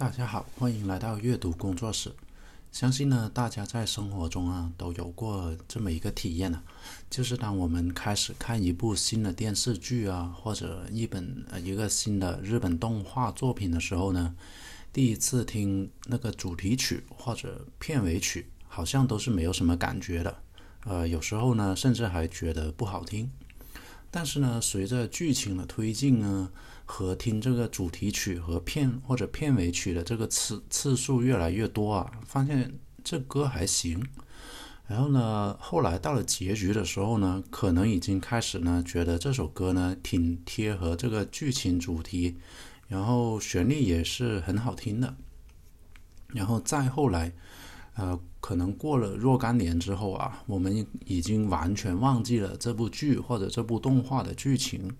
大家好，欢迎来到阅读工作室。相信呢，大家在生活中啊都有过这么一个体验啊，就是当我们开始看一部新的电视剧啊，或者一本呃一个新的日本动画作品的时候呢，第一次听那个主题曲或者片尾曲，好像都是没有什么感觉的。呃，有时候呢，甚至还觉得不好听。但是呢，随着剧情的推进呢，和听这个主题曲和片或者片尾曲的这个次次数越来越多啊，发现这歌还行。然后呢，后来到了结局的时候呢，可能已经开始呢，觉得这首歌呢挺贴合这个剧情主题，然后旋律也是很好听的。然后再后来。呃，可能过了若干年之后啊，我们已经完全忘记了这部剧或者这部动画的剧情，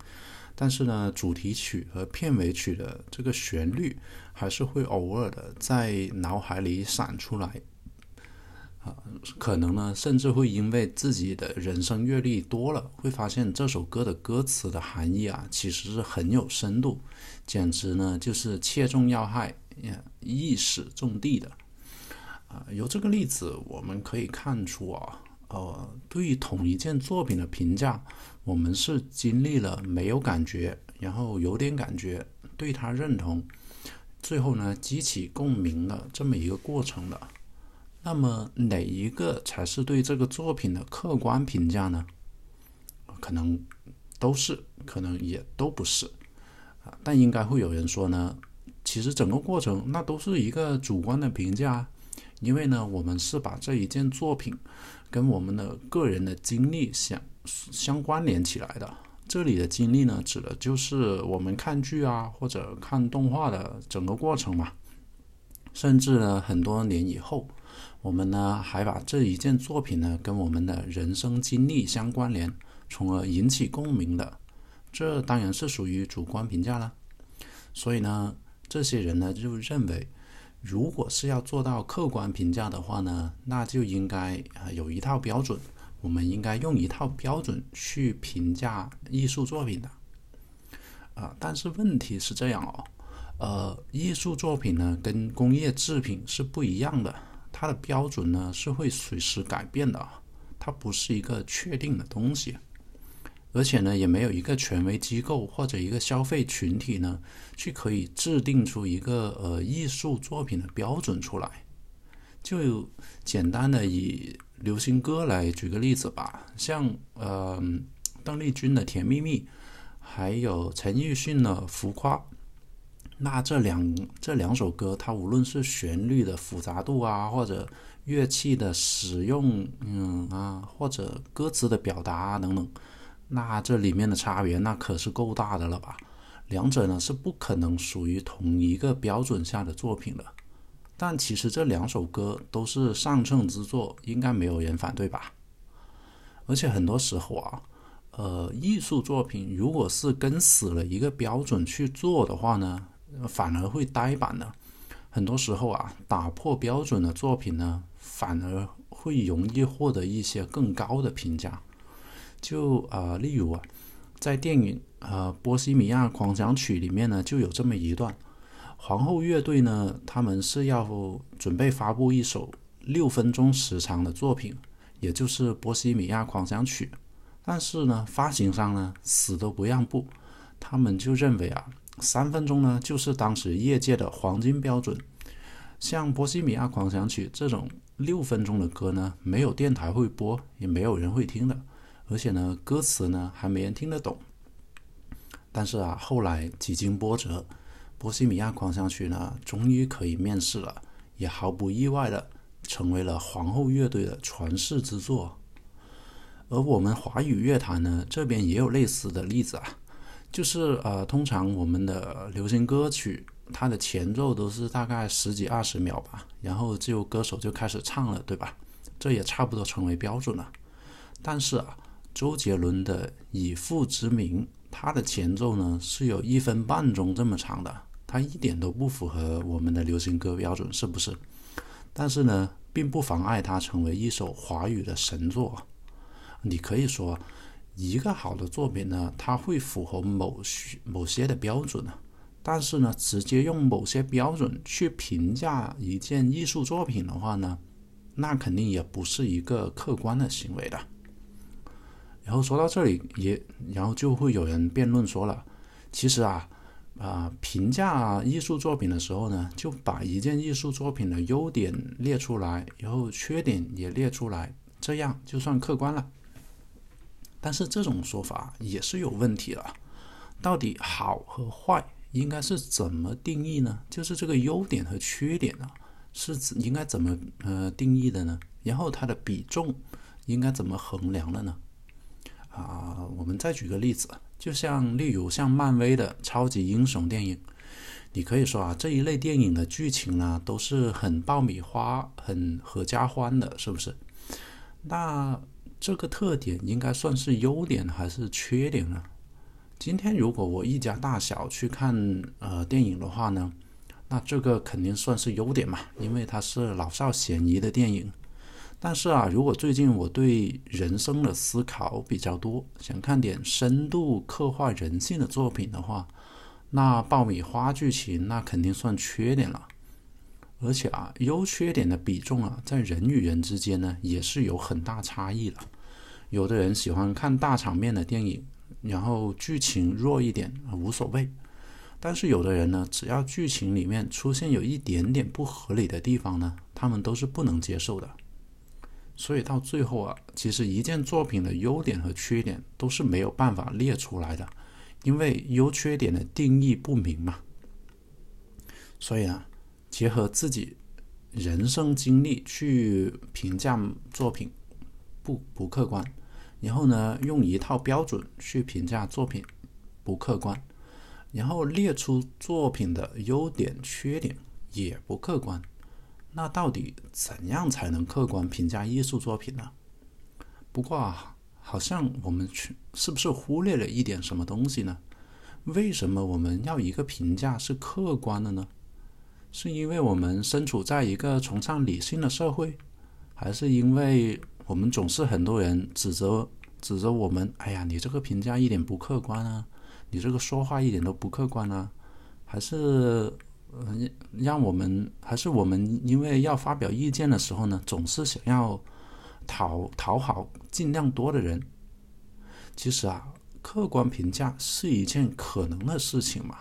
但是呢，主题曲和片尾曲的这个旋律还是会偶尔的在脑海里闪出来。啊，可能呢，甚至会因为自己的人生阅历多了，会发现这首歌的歌词的含义啊，其实是很有深度，简直呢就是切中要害，意史重地的。啊，由这个例子我们可以看出啊，呃，对于同一件作品的评价，我们是经历了没有感觉，然后有点感觉，对他认同，最后呢激起共鸣的这么一个过程的。那么哪一个才是对这个作品的客观评价呢？可能都是，可能也都不是啊。但应该会有人说呢，其实整个过程那都是一个主观的评价。因为呢，我们是把这一件作品跟我们的个人的经历相相关联起来的。这里的经历呢，指的就是我们看剧啊或者看动画的整个过程嘛。甚至呢，很多年以后，我们呢还把这一件作品呢跟我们的人生经历相关联，从而引起共鸣的。这当然是属于主观评价了。所以呢，这些人呢就认为。如果是要做到客观评价的话呢，那就应该啊有一套标准，我们应该用一套标准去评价艺术作品的啊。但是问题是这样哦，呃，艺术作品呢跟工业制品是不一样的，它的标准呢是会随时改变的，它不是一个确定的东西。而且呢，也没有一个权威机构或者一个消费群体呢，去可以制定出一个呃艺术作品的标准出来。就简单的以流行歌来举个例子吧，像呃邓丽君的《甜蜜蜜》，还有陈奕迅的《浮夸》，那这两这两首歌，它无论是旋律的复杂度啊，或者乐器的使用，嗯啊，或者歌词的表达啊等等。那这里面的差别那可是够大的了吧？两者呢是不可能属于同一个标准下的作品的。但其实这两首歌都是上乘之作，应该没有人反对吧？而且很多时候啊，呃，艺术作品如果是跟死了一个标准去做的话呢，反而会呆板的。很多时候啊，打破标准的作品呢，反而会容易获得一些更高的评价。就啊，例如啊，在电影呃《波西米亚狂想曲》里面呢，就有这么一段，皇后乐队呢，他们是要准备发布一首六分钟时长的作品，也就是《波西米亚狂想曲》，但是呢，发行商呢死都不让步，他们就认为啊，三分钟呢就是当时业界的黄金标准，像《波西米亚狂想曲》这种六分钟的歌呢，没有电台会播，也没有人会听的。而且呢，歌词呢还没人听得懂。但是啊，后来几经波折，《波西米亚狂想曲》呢终于可以面世了，也毫不意外的成为了皇后乐队的传世之作。而我们华语乐坛呢这边也有类似的例子啊，就是呃，通常我们的流行歌曲，它的前奏都是大概十几二十秒吧，然后就歌手就开始唱了，对吧？这也差不多成为标准了。但是啊。周杰伦的《以父之名》，他的前奏呢是有一分半钟这么长的，他一点都不符合我们的流行歌标准，是不是？但是呢，并不妨碍它成为一首华语的神作。你可以说，一个好的作品呢，它会符合某些某些的标准呢，但是呢，直接用某些标准去评价一件艺术作品的话呢，那肯定也不是一个客观的行为的。然后说到这里，也然后就会有人辩论说了，其实啊。啊，评价艺术作品的时候呢，就把一件艺术作品的优点列出来，然后缺点也列出来，这样就算客观了。但是这种说法也是有问题的。到底好和坏应该是怎么定义呢？就是这个优点和缺点呢，是应该怎么呃定义的呢？然后它的比重应该怎么衡量的呢？啊，我们再举个例子。就像例如像漫威的超级英雄电影，你可以说啊，这一类电影的剧情呢都是很爆米花、很合家欢的，是不是？那这个特点应该算是优点还是缺点呢？今天如果我一家大小去看呃电影的话呢，那这个肯定算是优点嘛，因为它是老少咸宜的电影。但是啊，如果最近我对人生的思考比较多，想看点深度刻画人性的作品的话，那爆米花剧情那肯定算缺点了。而且啊，优缺点的比重啊，在人与人之间呢，也是有很大差异的。有的人喜欢看大场面的电影，然后剧情弱一点无所谓；但是有的人呢，只要剧情里面出现有一点点不合理的地方呢，他们都是不能接受的。所以到最后啊，其实一件作品的优点和缺点都是没有办法列出来的，因为优缺点的定义不明嘛。所以啊，结合自己人生经历去评价作品，不不客观。然后呢，用一套标准去评价作品，不客观。然后列出作品的优点缺点，也不客观。那到底怎样才能客观评价艺术作品呢？不过啊，好像我们去是不是忽略了一点什么东西呢？为什么我们要一个评价是客观的呢？是因为我们身处在一个崇尚理性的社会，还是因为我们总是很多人指责指责我们？哎呀，你这个评价一点不客观啊！你这个说话一点都不客观啊！还是？嗯，让我们还是我们，因为要发表意见的时候呢，总是想要讨讨好尽量多的人。其实啊，客观评价是一件可能的事情嘛。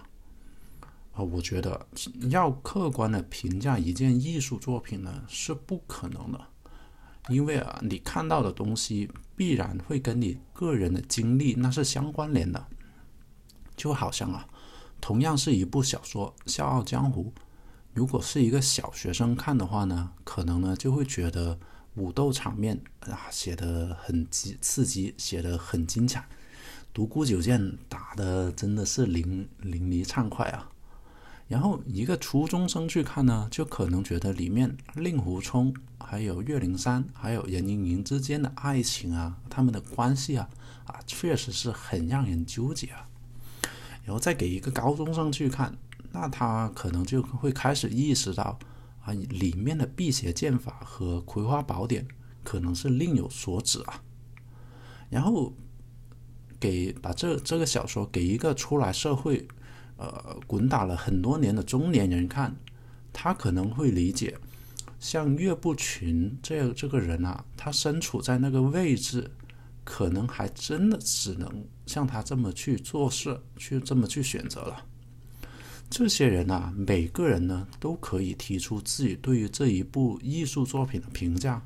啊，我觉得要客观的评价一件艺术作品呢，是不可能的，因为啊，你看到的东西必然会跟你个人的经历那是相关联的，就好像啊。同样是一部小说《笑傲江湖》，如果是一个小学生看的话呢，可能呢就会觉得武斗场面啊写的很激刺激，写的很精彩，独孤九剑打的真的是淋淋漓畅快啊。然后一个初中生去看呢，就可能觉得里面令狐冲、还有岳灵珊、还有任盈盈之间的爱情啊，他们的关系啊啊，确实是很让人纠结啊。然后再给一个高中生去看，那他可能就会开始意识到，啊，里面的辟邪剑法和葵花宝典可能是另有所指啊。然后给把这这个小说给一个出来社会，呃，滚打了很多年的中年人看，他可能会理解，像岳不群这这个人啊，他身处在那个位置。可能还真的只能像他这么去做事，去这么去选择了。这些人啊，每个人呢都可以提出自己对于这一部艺术作品的评价。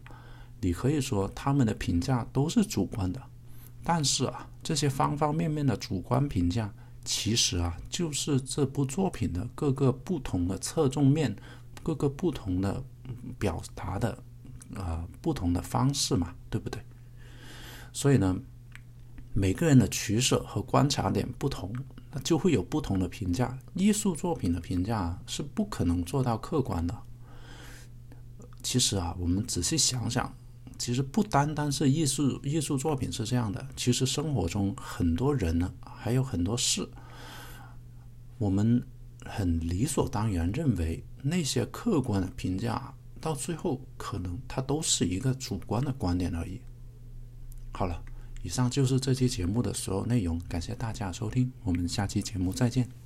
你可以说他们的评价都是主观的，但是啊，这些方方面面的主观评价，其实啊，就是这部作品的各个不同的侧重面，各个不同的表达的啊不同的方式嘛，对不对？所以呢，每个人的取舍和观察点不同，那就会有不同的评价。艺术作品的评价是不可能做到客观的。其实啊，我们仔细想想，其实不单单是艺术艺术作品是这样的，其实生活中很多人呢，还有很多事，我们很理所当然认为那些客观的评价，到最后可能它都是一个主观的观点而已。好了，以上就是这期节目的所有内容，感谢大家收听，我们下期节目再见。